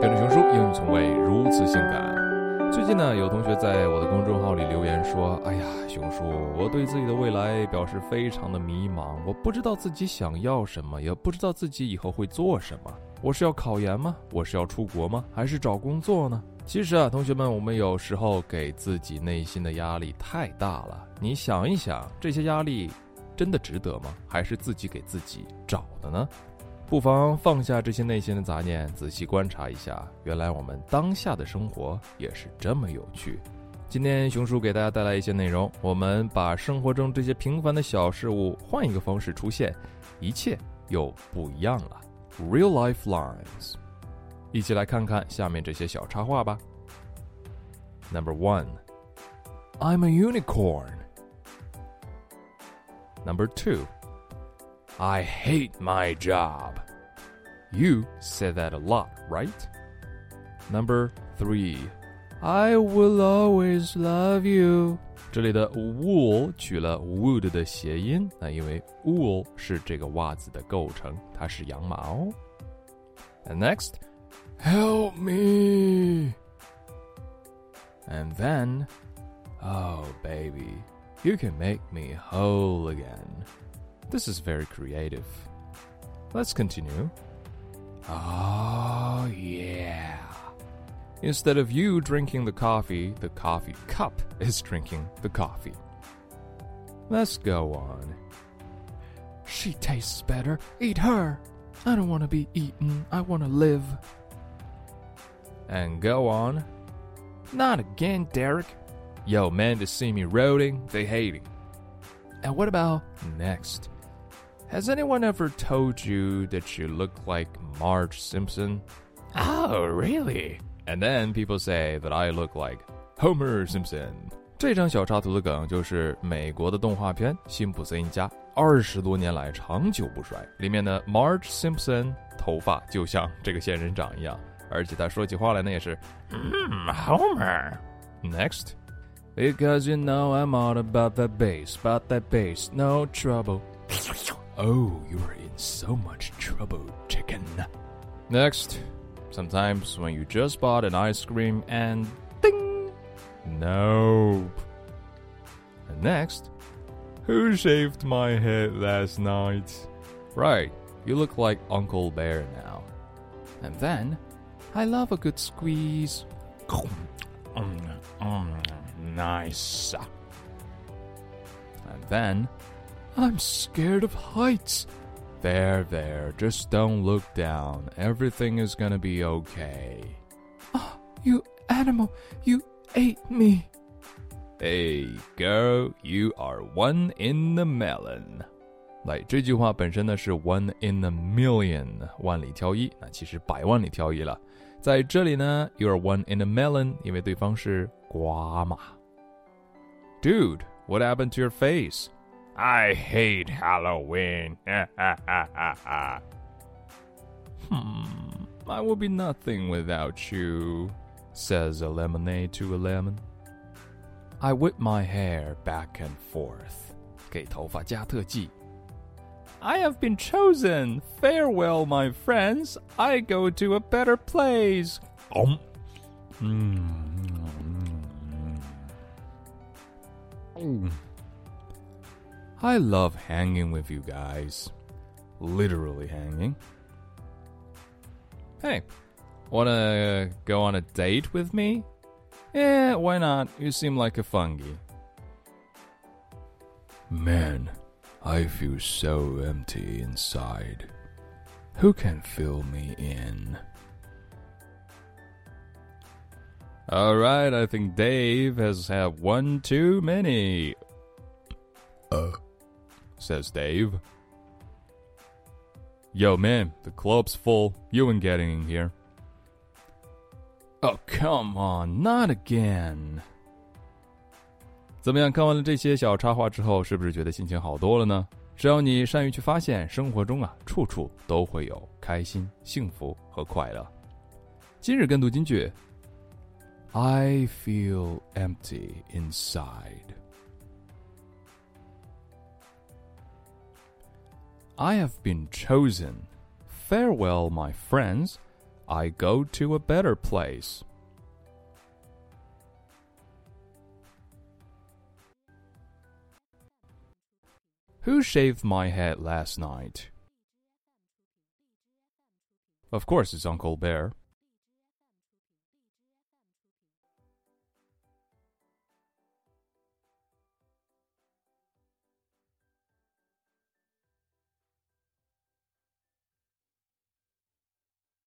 跟着熊叔，英语从未如此性感。最近呢，有同学在我的公众号里留言说：“哎呀，熊叔，我对自己的未来表示非常的迷茫，我不知道自己想要什么，也不知道自己以后会做什么。我是要考研吗？我是要出国吗？还是找工作呢？”其实啊，同学们，我们有时候给自己内心的压力太大了。你想一想，这些压力真的值得吗？还是自己给自己找的呢？不妨放下这些内心的杂念，仔细观察一下，原来我们当下的生活也是这么有趣。今天熊叔给大家带来一些内容，我们把生活中这些平凡的小事物换一个方式出现，一切又不一样了。Real life lines，一起来看看下面这些小插画吧。Number one，I'm a unicorn. Number two. I hate my job. You say that a lot, right? Number three, I will always love you. 这里的 wool 取了 wood 的谐音，那因为 wool 是这个袜子的构成，它是羊毛。And next, help me. And then, oh baby, you can make me whole again. This is very creative. Let's continue. Oh, yeah. Instead of you drinking the coffee, the coffee cup is drinking the coffee. Let's go on. She tastes better. Eat her. I don't want to be eaten. I want to live. And go on. Not again, Derek. Yo, man, to see me roading, they hate it. And what about next? Has anyone ever told you that you look like Marge Simpson? Oh, really? And then people say that I look like Homer Simpson. 这张小插图的梗就是美国的动画片《辛普森一家》，二十多年来长久不衰。里面的 Marge Simpson 头发就像这个仙人掌一样，而且他说起话来呢也是，嗯，Homer。Next. Because you know I'm all about that bass, about that bass, no trouble. Oh, you're in so much trouble, chicken. Next, sometimes when you just bought an ice cream and ding, nope. And next, who shaved my head last night? Right, you look like Uncle Bear now. And then, I love a good squeeze. Mm, mm, nice. And then, I'm scared of heights. There, there, just don't look down. Everything is gonna be okay. Oh, you animal, you ate me. Hey, girl, you are one in the melon. 来，这句话本身呢是 one in a million，万里挑一，那其实百万里挑一了。在这里呢，you are one in a melon，因为对方是 瓜嘛。Dude, what happened to your face? I hate Halloween. hmm, I will be nothing without you, says a lemonade to a lemon. I whip my hair back and forth. 给头发加特技. I have been chosen. Farewell, my friends. I go to a better place. Um. Mm. I love hanging with you guys. Literally hanging. Hey, wanna go on a date with me? Yeah, why not? You seem like a fungi. Man, I feel so empty inside. Who can fill me in? Alright, I think Dave has had one too many. Uh says Dave. Yo, man, the club's full. You ain't getting in here. Oh, come on, not again. 怎么样？看完了这些小插画之后，是不是觉得心情好多了呢？只要你善于去发现，生活中啊，处处都会有开心、幸福和快乐。今日跟读金句 ：I feel empty inside. I have been chosen. Farewell, my friends. I go to a better place. Who shaved my head last night? Of course, it's Uncle Bear.